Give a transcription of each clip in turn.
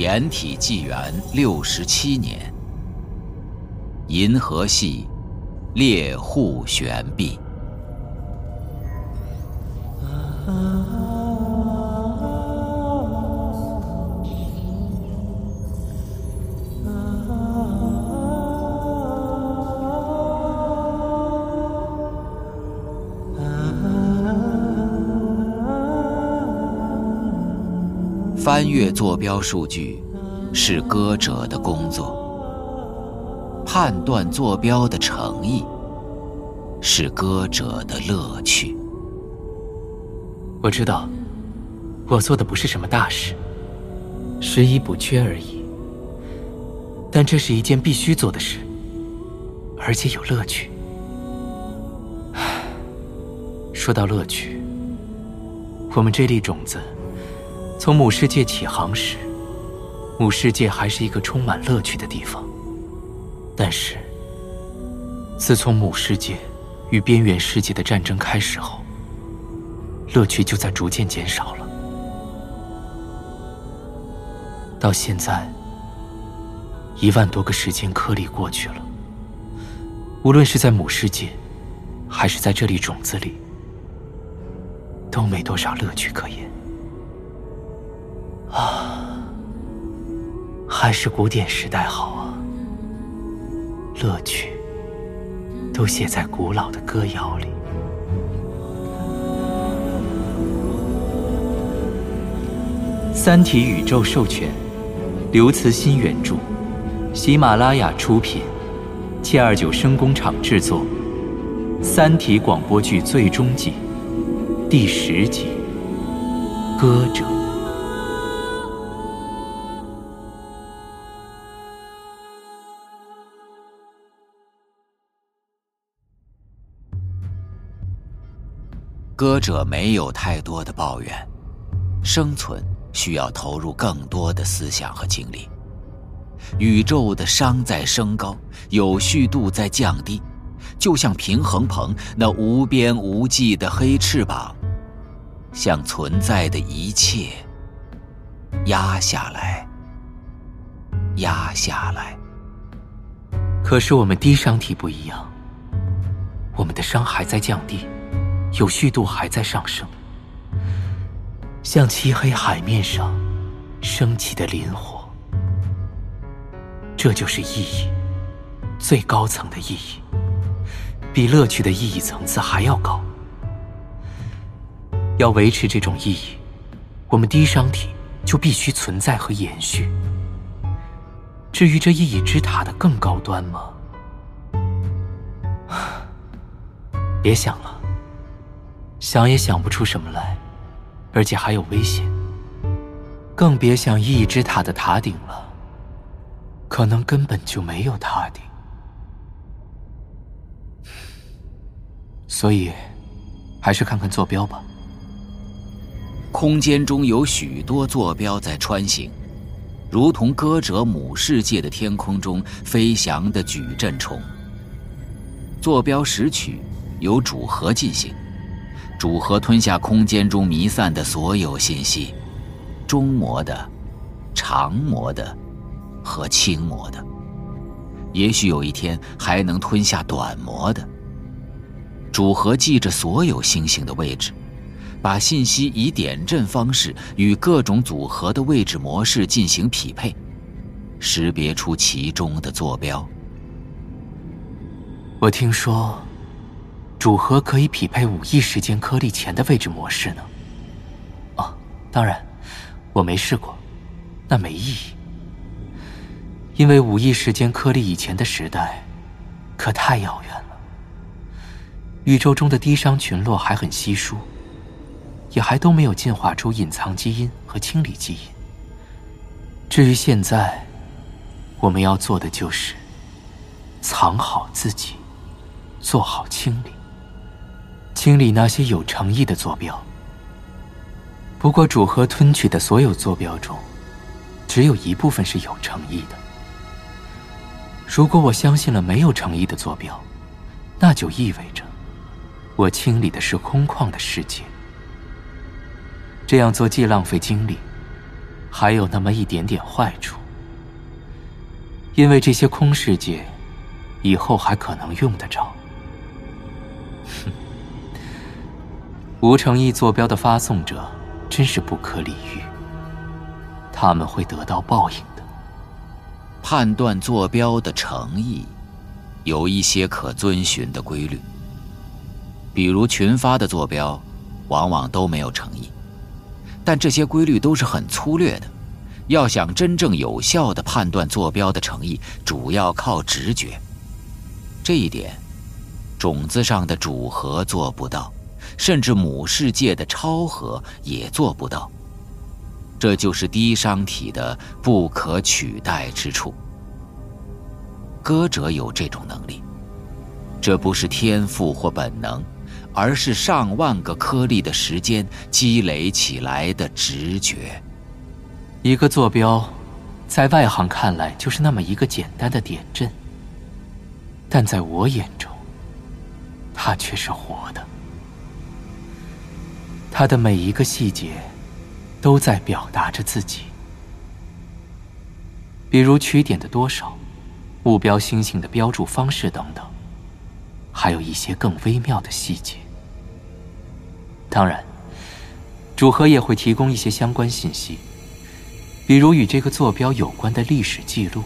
延体纪元六十七年，银河系猎户悬臂。翻阅坐标数据是歌者的工作，判断坐标的诚意是歌者的乐趣。我知道，我做的不是什么大事，拾遗补缺而已。但这是一件必须做的事，而且有乐趣。说到乐趣，我们这粒种子。从母世界起航时，母世界还是一个充满乐趣的地方。但是，自从母世界与边缘世界的战争开始后，乐趣就在逐渐减少了。到现在，一万多个时间颗粒过去了，无论是在母世界，还是在这粒种子里，都没多少乐趣可言。啊，还是古典时代好啊！乐趣都写在古老的歌谣里。《三体》宇宙授权，刘慈欣原著，喜马拉雅出品，七二九声工厂制作，《三体》广播剧最终季第十集《歌者》。歌者没有太多的抱怨，生存需要投入更多的思想和精力。宇宙的熵在升高，有序度在降低，就像平衡棚那无边无际的黑翅膀，向存在的一切压下来，压下来。可是我们低熵体不一样，我们的熵还在降低。有序度还在上升，像漆黑海面上升起的磷火。这就是意义，最高层的意义，比乐趣的意义层次还要高。要维持这种意义，我们低熵体就必须存在和延续。至于这意义之塔的更高端吗？别想了。想也想不出什么来，而且还有危险。更别想意义之塔的塔顶了，可能根本就没有塔顶。所以，还是看看坐标吧。空间中有许多坐标在穿行，如同歌者母世界的天空中飞翔的矩阵虫。坐标拾取由主核进行。主核吞下空间中弥散的所有信息，中模的、长模的和轻模的，也许有一天还能吞下短模的。主核记着所有星星的位置，把信息以点阵方式与各种组合的位置模式进行匹配，识别出其中的坐标。我听说。主核可以匹配五亿时间颗粒前的位置模式呢？哦，当然，我没试过，那没意义。因为五亿时间颗粒以前的时代，可太遥远了。宇宙中的低熵群落还很稀疏，也还都没有进化出隐藏基因和清理基因。至于现在，我们要做的就是藏好自己，做好清理。清理那些有诚意的坐标。不过，主核吞取的所有坐标中，只有一部分是有诚意的。如果我相信了没有诚意的坐标，那就意味着我清理的是空旷的世界。这样做既浪费精力，还有那么一点点坏处，因为这些空世界以后还可能用得着。哼，无诚意坐标的发送者真是不可理喻，他们会得到报应的。判断坐标的诚意，有一些可遵循的规律，比如群发的坐标，往往都没有诚意。但这些规律都是很粗略的，要想真正有效的判断坐标的诚意，主要靠直觉。这一点，种子上的主核做不到，甚至母世界的超核也做不到。这就是低商体的不可取代之处。歌者有这种能力，这不是天赋或本能。而是上万个颗粒的时间积累起来的直觉。一个坐标，在外行看来就是那么一个简单的点阵，但在我眼中，它却是活的。它的每一个细节，都在表达着自己。比如取点的多少，目标星星的标注方式等等。还有一些更微妙的细节。当然，主核也会提供一些相关信息，比如与这个坐标有关的历史记录、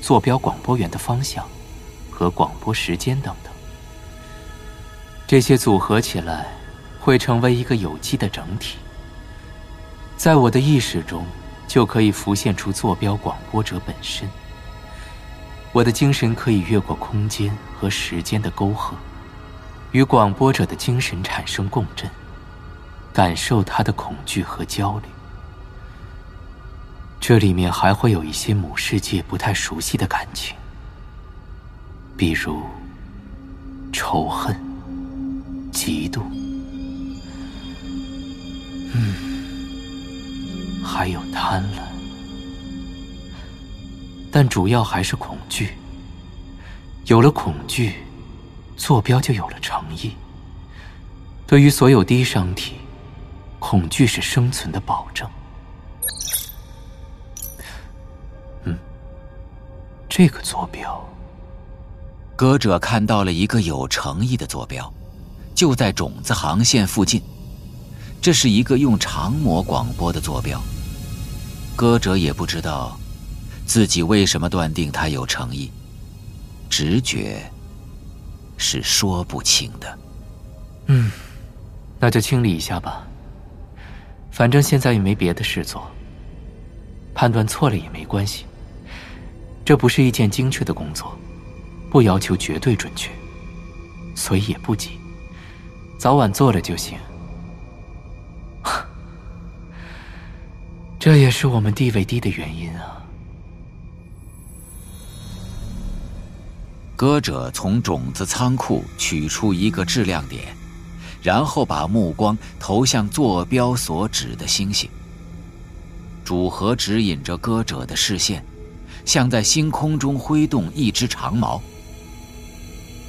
坐标广播源的方向和广播时间等等。这些组合起来，会成为一个有机的整体。在我的意识中，就可以浮现出坐标广播者本身。我的精神可以越过空间和时间的沟壑，与广播者的精神产生共振，感受他的恐惧和焦虑。这里面还会有一些母世界不太熟悉的感情，比如仇恨、嫉妒，嗯，还有贪婪。但主要还是恐惧。有了恐惧，坐标就有了诚意。对于所有低商体，恐惧是生存的保证。嗯，这个坐标，歌者看到了一个有诚意的坐标，就在种子航线附近。这是一个用长模广播的坐标。歌者也不知道。自己为什么断定他有诚意？直觉是说不清的。嗯，那就清理一下吧。反正现在也没别的事做。判断错了也没关系。这不是一件精确的工作，不要求绝对准确，所以也不急，早晚做了就行。这也是我们地位低的原因啊。歌者从种子仓库取出一个质量点，然后把目光投向坐标所指的星星。主核指引着歌者的视线，像在星空中挥动一只长矛。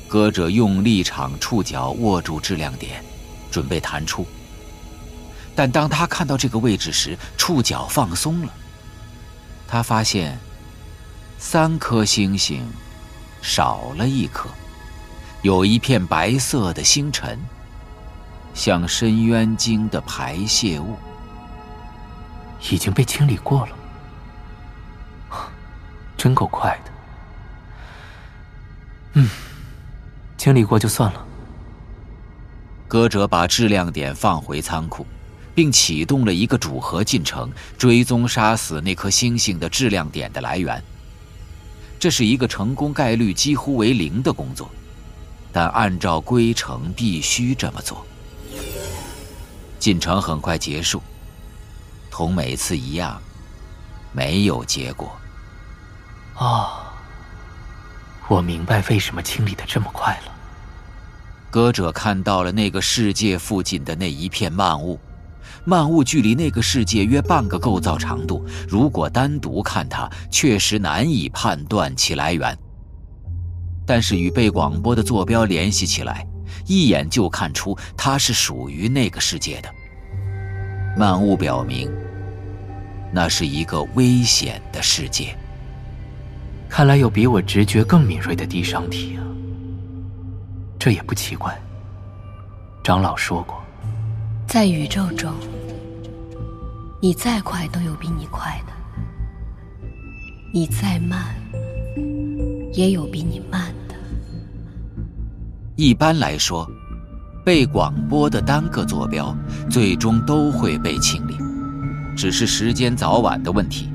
歌者用力场触角握住质量点，准备弹出。但当他看到这个位置时，触角放松了。他发现，三颗星星。少了一颗，有一片白色的星辰，像深渊鲸的排泄物，已经被清理过了，真够快的。嗯，清理过就算了。歌者把质量点放回仓库，并启动了一个主核进程，追踪杀死那颗星星的质量点的来源。这是一个成功概率几乎为零的工作，但按照规程必须这么做。进程很快结束，同每次一样，没有结果。哦，我明白为什么清理的这么快了。歌者看到了那个世界附近的那一片漫雾。漫雾距离那个世界约半个构造长度，如果单独看它，确实难以判断其来源。但是与被广播的坐标联系起来，一眼就看出它是属于那个世界的。漫雾表明，那是一个危险的世界。看来有比我直觉更敏锐的低商体啊，这也不奇怪。长老说过，在宇宙中，你再快都有比你快的，你再慢也有比你慢的。一般来说，被广播的单个坐标最终都会被清理，只是时间早晚的问题。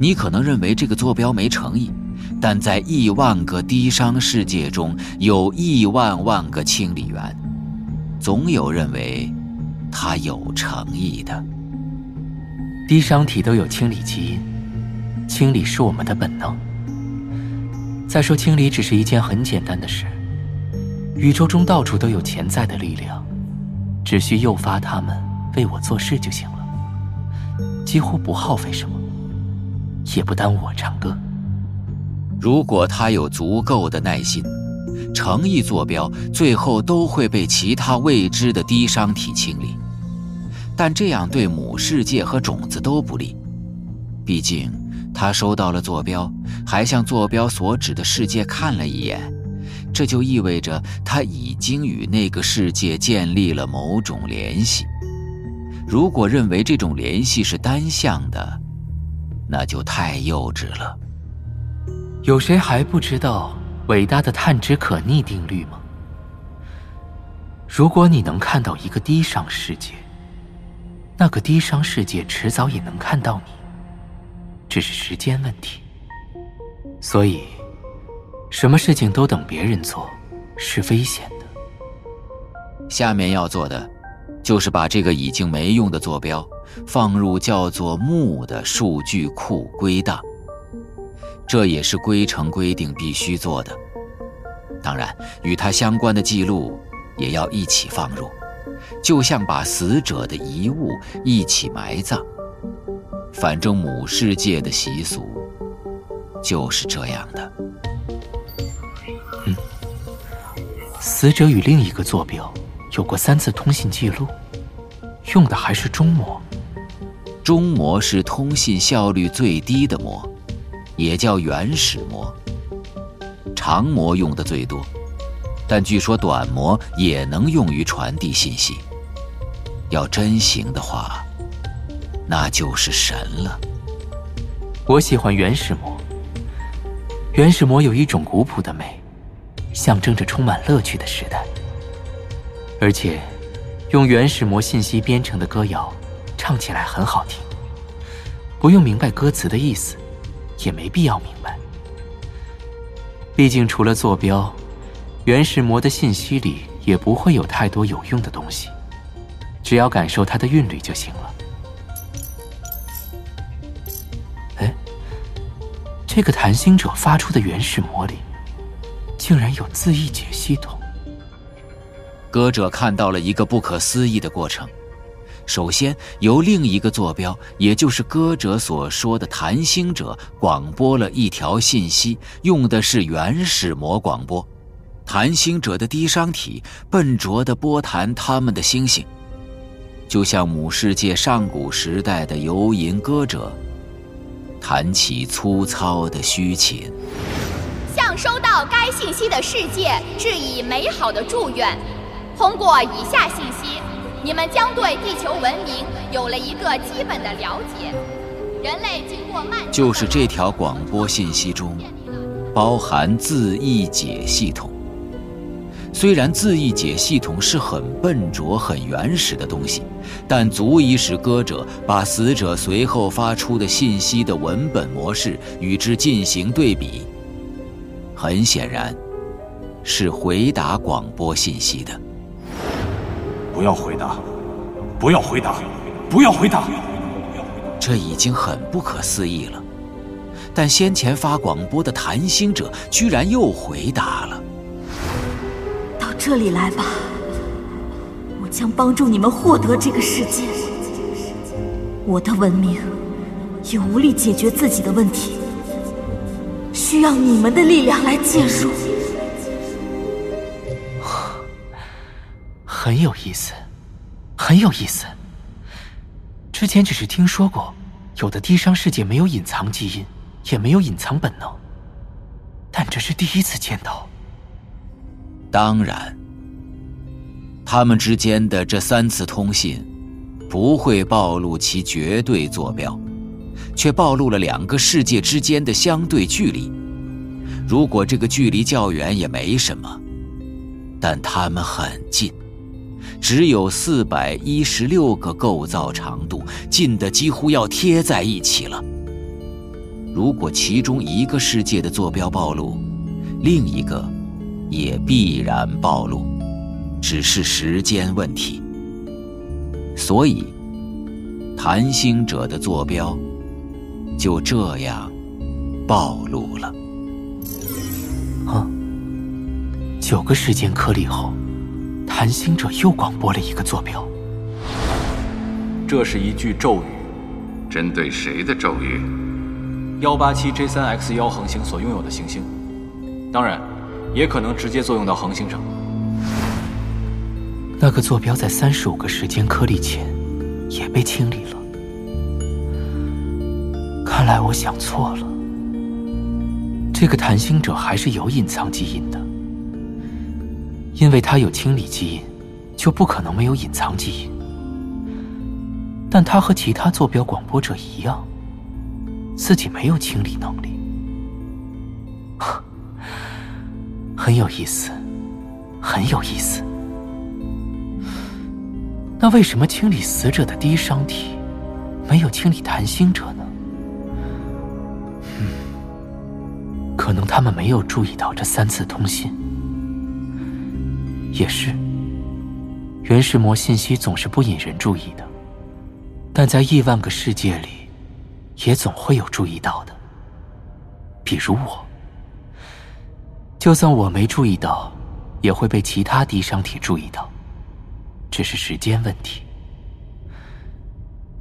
你可能认为这个坐标没诚意，但在亿万个低商世界中有亿万万个清理员，总有认为他有诚意的。低商体都有清理基因，清理是我们的本能。再说，清理只是一件很简单的事。宇宙中到处都有潜在的力量，只需诱发他们为我做事就行了，几乎不耗费什么。也不耽误我唱歌。如果他有足够的耐心，诚意坐标最后都会被其他未知的低商体清理。但这样对母世界和种子都不利。毕竟，他收到了坐标，还向坐标所指的世界看了一眼，这就意味着他已经与那个世界建立了某种联系。如果认为这种联系是单向的，那就太幼稚了。有谁还不知道伟大的探知可逆定律吗？如果你能看到一个低商世界，那个低商世界迟早也能看到你，只是时间问题。所以，什么事情都等别人做，是危险的。下面要做的，就是把这个已经没用的坐标。放入叫做“木”的数据库归档，这也是规程规定必须做的。当然，与它相关的记录也要一起放入，就像把死者的遗物一起埋葬。反正母世界的习俗就是这样的。嗯，死者与另一个坐标有过三次通信记录，用的还是中模。中模是通信效率最低的模，也叫原始模。长模用的最多，但据说短模也能用于传递信息。要真行的话，那就是神了。我喜欢原始模。原始模有一种古朴的美，象征着充满乐趣的时代。而且，用原始模信息编成的歌谣。唱起来很好听，不用明白歌词的意思，也没必要明白。毕竟除了坐标，原始魔的信息里也不会有太多有用的东西，只要感受它的韵律就行了。哎，这个谈心者发出的原始魔力，竟然有字义解系统。歌者看到了一个不可思议的过程。首先，由另一个坐标，也就是歌者所说的谈星者，广播了一条信息，用的是原始模广播。谈星者的低商体笨拙地拨弹他们的星星，就像母世界上古时代的游吟歌者弹起粗糙的虚琴。向收到该信息的世界致以美好的祝愿。通过以下信息。你们将对地球文明有了一个基本的了解。人类经过漫长就是这条广播信息中，包含字义解系统。虽然字义解系统是很笨拙、很原始的东西，但足以使歌者把死者随后发出的信息的文本模式与之进行对比。很显然，是回答广播信息的。不要回答！不要回答！不要回答！这已经很不可思议了，但先前发广播的谈心者居然又回答了。到这里来吧，我将帮助你们获得这个世界。我的文明也无力解决自己的问题，需要你们的力量来介入。很有意思，很有意思。之前只是听说过，有的低商世界没有隐藏基因，也没有隐藏本能，但这是第一次见到。当然，他们之间的这三次通信，不会暴露其绝对坐标，却暴露了两个世界之间的相对距离。如果这个距离较远也没什么，但他们很近，只有四百一十六个构造长度，近的几乎要贴在一起了。如果其中一个世界的坐标暴露，另一个也必然暴露，只是时间问题。所以，谈星者的坐标就这样暴露了。啊！九个时间颗粒后，谈星者又广播了一个坐标。这是一句咒语，针对谁的咒语？幺八七 J 三 X 幺恒星所拥有的行星，当然，也可能直接作用到恒星上。那个坐标在三十五个时间颗粒前也被清理了。看来我想错了。这个谈星者还是有隐藏基因的，因为他有清理基因，就不可能没有隐藏基因。但他和其他坐标广播者一样，自己没有清理能力，很有意思，很有意思。那为什么清理死者的低伤体，没有清理谈心者呢？嗯可能他们没有注意到这三次通信，也是。原始魔信息总是不引人注意的，但在亿万个世界里，也总会有注意到的。比如我，就算我没注意到，也会被其他低商体注意到，只是时间问题。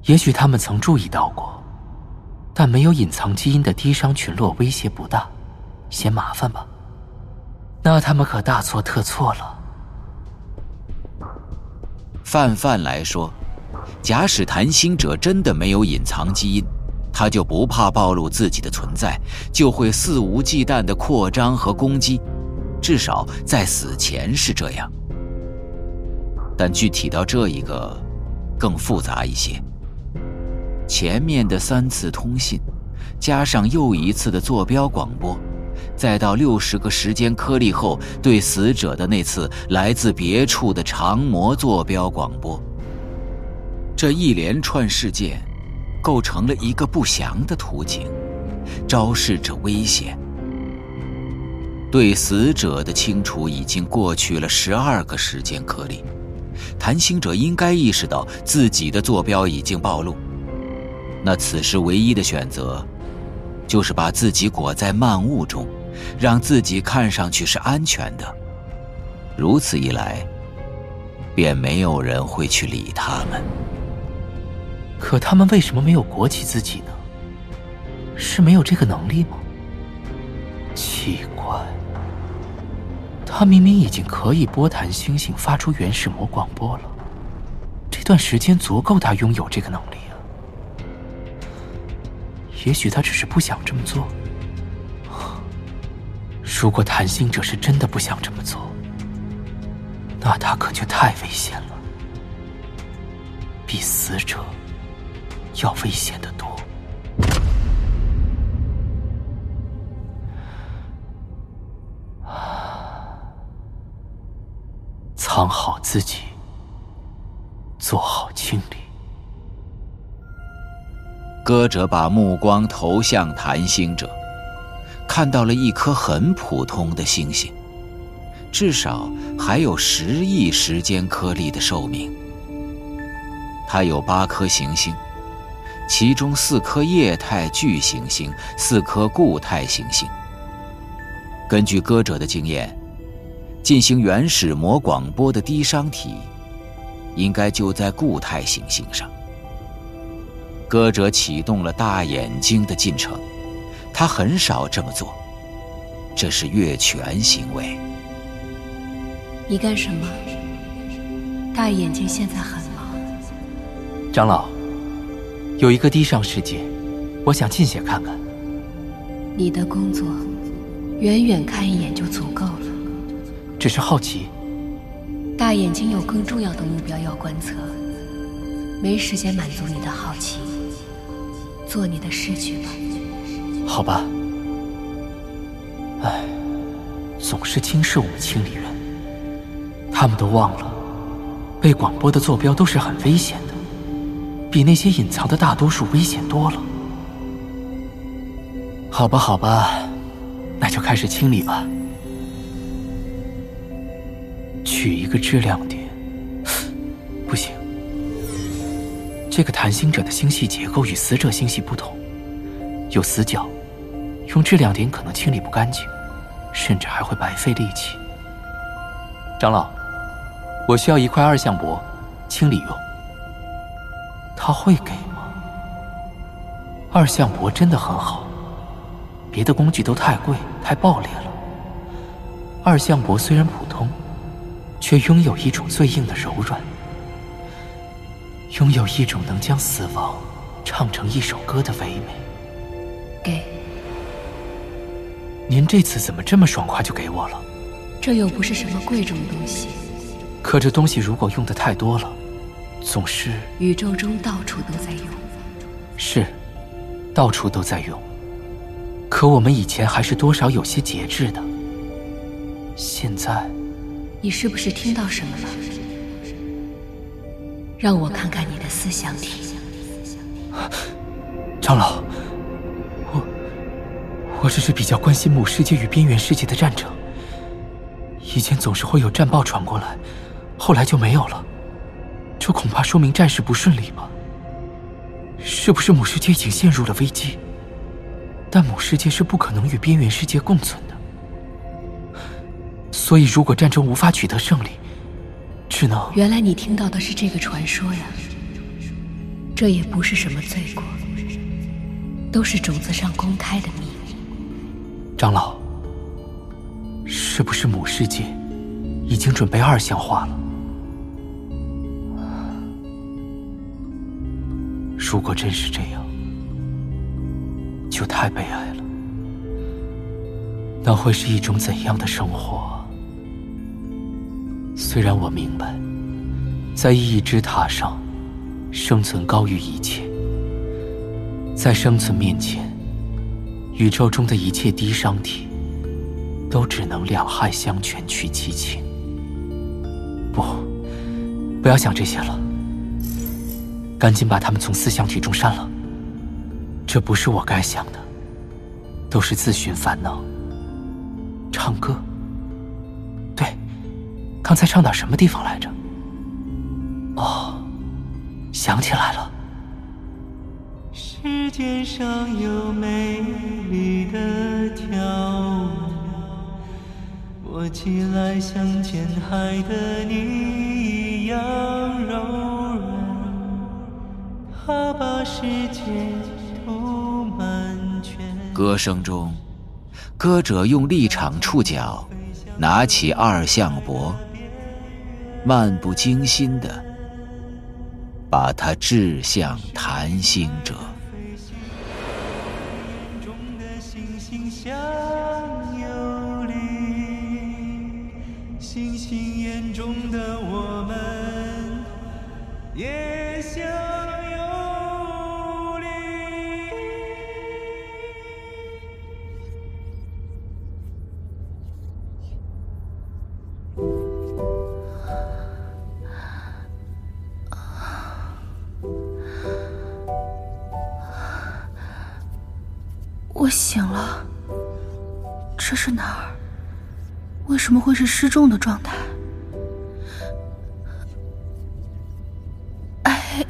也许他们曾注意到过，但没有隐藏基因的低商群落威胁不大。嫌麻烦吧？那他们可大错特错了。泛泛来说，假使谈星者真的没有隐藏基因，他就不怕暴露自己的存在，就会肆无忌惮的扩张和攻击，至少在死前是这样。但具体到这一个，更复杂一些。前面的三次通信，加上又一次的坐标广播。再到六十个时间颗粒后，对死者的那次来自别处的长模坐标广播，这一连串事件，构成了一个不祥的图景，昭示着危险。对死者的清除已经过去了十二个时间颗粒，谈星者应该意识到自己的坐标已经暴露，那此时唯一的选择，就是把自己裹在漫雾中。让自己看上去是安全的，如此一来，便没有人会去理他们。可他们为什么没有裹起自己呢？是没有这个能力吗？奇怪，他明明已经可以波弹星星发出原始魔广播了，这段时间足够他拥有这个能力啊。也许他只是不想这么做。如果谈心者是真的不想这么做，那他可就太危险了，比死者要危险的多。藏好自己，做好清理。歌者把目光投向谈心者。看到了一颗很普通的星星，至少还有十亿时间颗粒的寿命。它有八颗行星，其中四颗液态巨行星，四颗固态行星。根据歌者的经验，进行原始膜广播的低商体，应该就在固态行星上。歌者启动了大眼睛的进程。他很少这么做，这是越权行为。你干什么？大眼睛现在很忙。长老，有一个低上世界，我想进些看看。你的工作，远远看一眼就足够了。只是好奇。大眼睛有更重要的目标要观测，没时间满足你的好奇。做你的事去吧。好吧。唉，总是轻视我们清理人。他们都忘了，被广播的坐标都是很危险的，比那些隐藏的大多数危险多了。好吧，好吧，那就开始清理吧。取一个质量点，不行。这个谈星者的星系结构与死者星系不同，有死角，用这两点可能清理不干净，甚至还会白费力气。长老，我需要一块二向箔，清理用。他会给吗？二向箔真的很好，别的工具都太贵太爆裂了。二向箔虽然普通，却拥有一种最硬的柔软。拥有一种能将死亡唱成一首歌的唯美。给。您这次怎么这么爽快就给我了？这又不是什么贵重东西。可这东西如果用的太多了，总是……宇宙中到处都在用。是，到处都在用。可我们以前还是多少有些节制的。现在，你是不是听到什么了？让我看看你的思想体，长老，我我只是比较关心母世界与边缘世界的战争。以前总是会有战报传过来，后来就没有了，这恐怕说明战事不顺利吧？是不是母世界已经陷入了危机？但母世界是不可能与边缘世界共存的，所以如果战争无法取得胜利。只能。原来你听到的是这个传说呀，这也不是什么罪过，都是种子上公开的秘密。长老，是不是母世界已经准备二向化了？如果真是这样，就太悲哀了。那会是一种怎样的生活？虽然我明白，在意义之塔上，生存高于一切。在生存面前，宇宙中的一切低商体，都只能两害相权取其轻。不，不要想这些了，赶紧把他们从思想体中删了。这不是我该想的，都是自寻烦恼。唱歌。对刚才唱到什么地方来着？哦，想起来了。世界上有美丽的跳舞，我起来像浅海的你一样柔软。它把世界涂满全。歌声中，歌者用立场触角，拿起二向箔。漫不经心的，把它掷向谈心者。失重的状态？哎，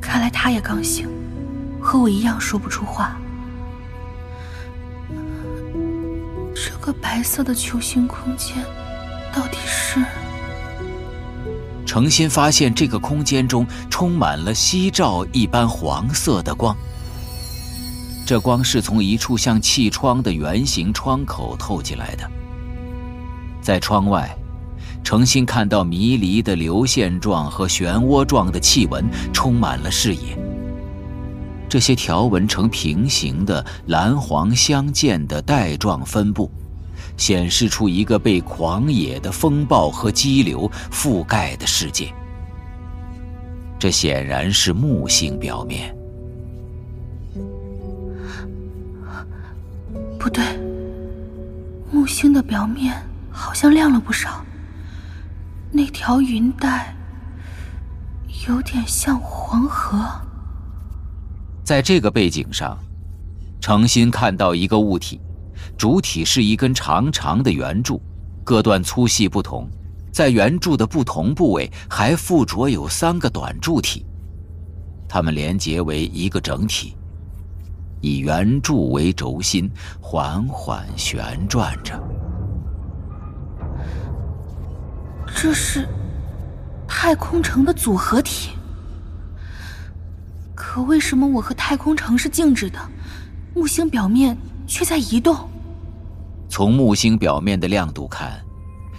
看来他也刚醒，和我一样说不出话。这个白色的球形空间，到底是？诚心发现这个空间中充满了夕照一般黄色的光，这光是从一处像气窗的圆形窗口透进来的。在窗外，程心看到迷离的流线状和漩涡状的气纹充满了视野。这些条纹呈平行的蓝黄相间的带状分布，显示出一个被狂野的风暴和激流覆盖的世界。这显然是木星表面。不对，木星的表面好像亮了不少。那条云带有点像黄河。在这个背景上，程心看到一个物体，主体是一根长长的圆柱，各段粗细不同，在圆柱的不同部位还附着有三个短柱体，它们连结为一个整体，以圆柱为轴心，缓缓旋转着。这是太空城的组合体。可为什么我和太空城是静止的，木星表面却在移动？从木星表面的亮度看，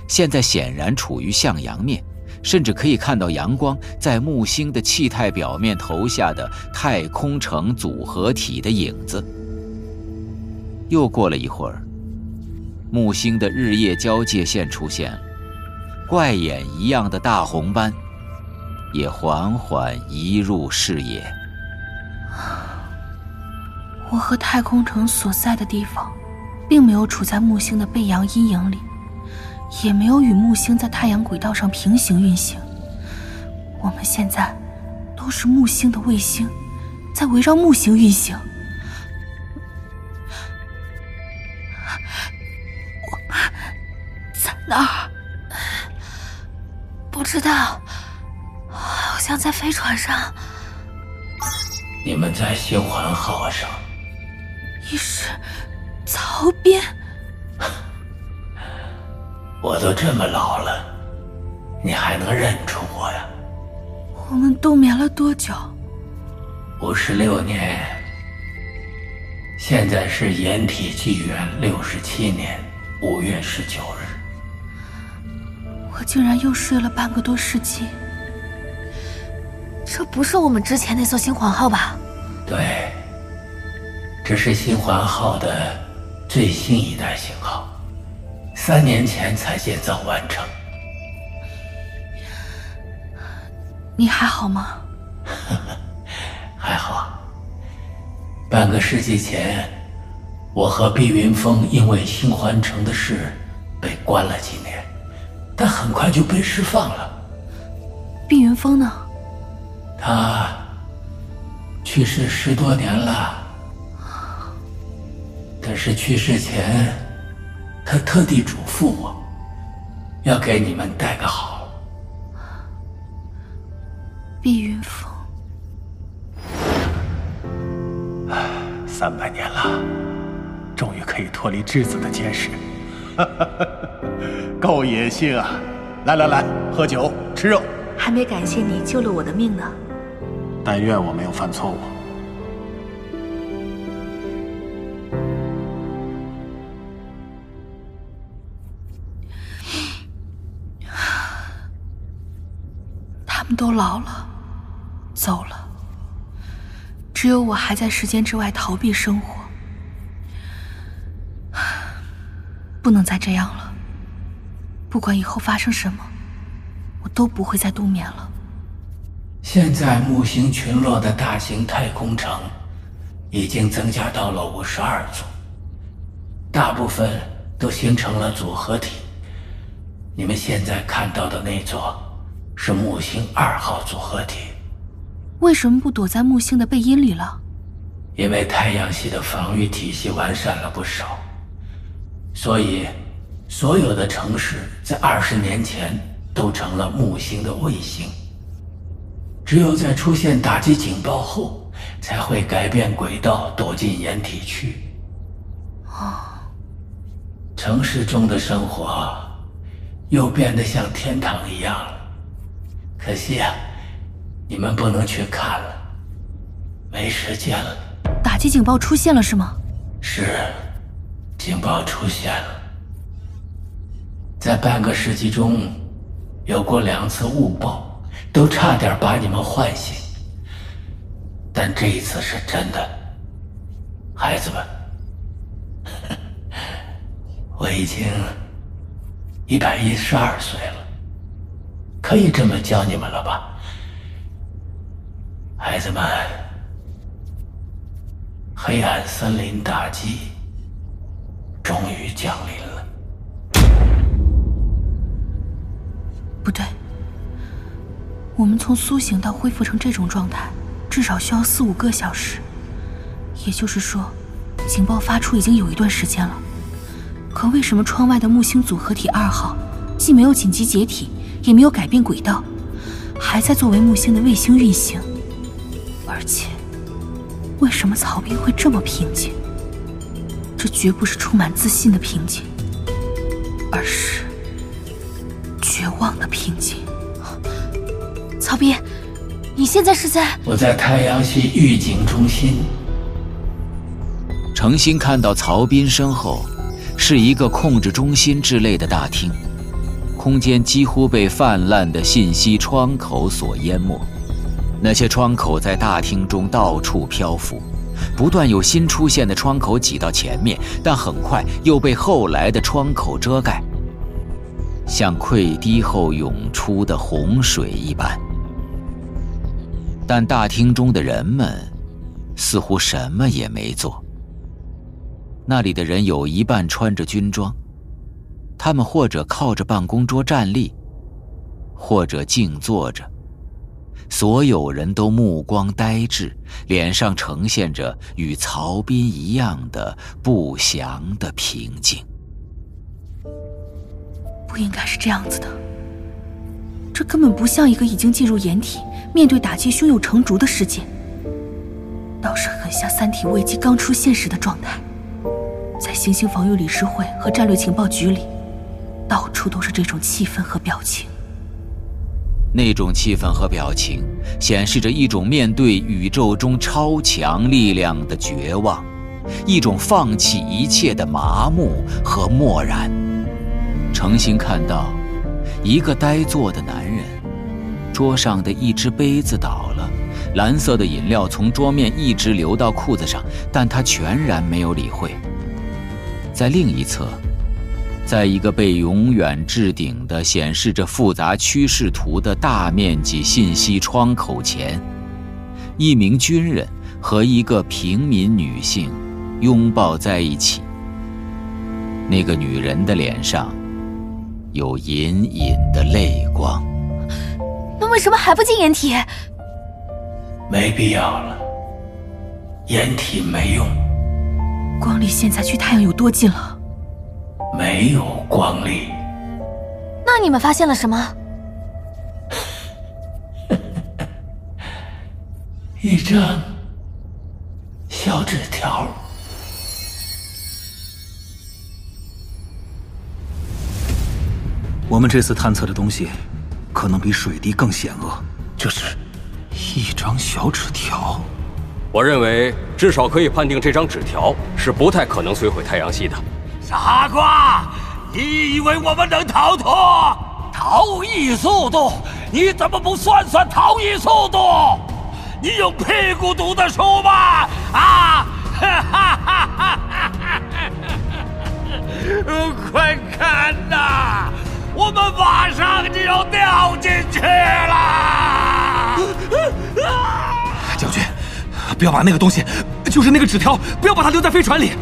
现在显然处于向阳面，甚至可以看到阳光在木星的气态表面投下的太空城组合体的影子。又过了一会儿，木星的日夜交界线出现了，怪眼一样的大红斑也缓缓移入视野。我和太空城所在的地方，并没有处在木星的背阳阴影里，也没有与木星在太阳轨道上平行运行。我们现在都是木星的卫星，在围绕木星运行。我们在哪儿？不知道，好像在飞船上。你们在星环号上。你是曹斌？我都这么老了，你还能认出我呀？我们冬眠了多久？五十六年。现在是掩体纪元六十七年五月十九日。我竟然又睡了半个多世纪。这不是我们之前那艘新皇号吧？对。这是新皇号的最新一代型号，三年前才建造完成。你还好吗？还好。半个世纪前，我和碧云峰因为新环城的事被关了几年，但很快就被释放了。碧云峰呢？他去世十多年了。可是去世前，他特地嘱咐我，要给你们带个好。碧云峰，三百年了，终于可以脱离质子的监视，够野性啊！来来来，喝酒吃肉。还没感谢你救了我的命呢。但愿我没有犯错误。都老了，走了。只有我还在时间之外逃避生活，不能再这样了。不管以后发生什么，我都不会再冬眠了。现在木星群落的大型太空城已经增加到了五十二座，大部分都形成了组合体。你们现在看到的那座。是木星二号组合体，为什么不躲在木星的背阴里了？因为太阳系的防御体系完善了不少，所以所有的城市在二十年前都成了木星的卫星。只有在出现打击警报后，才会改变轨道躲进掩体区。哦，城市中的生活又变得像天堂一样了。可惜啊，你们不能去看了，没时间了。打击警报出现了是吗？是，警报出现了。在半个世纪中，有过两次误报，都差点把你们唤醒。但这一次是真的，孩子们，我已经一百一十二岁了，可以这么叫你们了吧，孩子们？黑暗森林大击终于降临了。不对，我们从苏醒到恢复成这种状态，至少需要四五个小时。也就是说，警报发出已经有一段时间了。可为什么窗外的木星组合体二号既没有紧急解体，也没有改变轨道，还在作为木星的卫星运行？而且……为什么曹斌会这么平静？这绝不是充满自信的平静，而是绝望的平静。曹斌，你现在是在？我在太阳系预警中心。程心看到曹斌身后是一个控制中心之类的大厅，空间几乎被泛滥的信息窗口所淹没。那些窗口在大厅中到处漂浮，不断有新出现的窗口挤到前面，但很快又被后来的窗口遮盖，像溃堤后涌出的洪水一般。但大厅中的人们似乎什么也没做。那里的人有一半穿着军装，他们或者靠着办公桌站立，或者静坐着。所有人都目光呆滞，脸上呈现着与曹斌一样的不祥的平静。不应该是这样子的，这根本不像一个已经进入掩体、面对打击胸有成竹的世界，倒是很像三体危机刚出现时的状态。在行星防御理事会和战略情报局里，到处都是这种气氛和表情。那种气氛和表情，显示着一种面对宇宙中超强力量的绝望，一种放弃一切的麻木和漠然。程心看到，一个呆坐的男人，桌上的一只杯子倒了，蓝色的饮料从桌面一直流到裤子上，但他全然没有理会。在另一侧。在一个被永远置顶的显示着复杂趋势图的大面积信息窗口前，一名军人和一个平民女性拥抱在一起。那个女人的脸上有隐隐的泪光。那为什么还不进掩体？没必要了，掩体没用。光离现在距太阳有多近了？没有光力，那你们发现了什么？一张小纸条。我们这次探测的东西，可能比水滴更险恶。这是一张小纸条。我认为，至少可以判定这张纸条是不太可能摧毁太阳系的。傻瓜，你以为我们能逃脱？逃逸速度？你怎么不算算逃逸速度？你用屁股读的书吗？啊！哈哈哈哈哈！快看呐，我们马上就要掉进去了！将军，不要把那个东西，就是那个纸条，不要把它留在飞船里。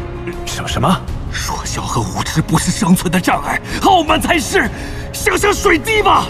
什么什么？弱小和无知不是生存的障碍，傲慢才是。想想水滴吧。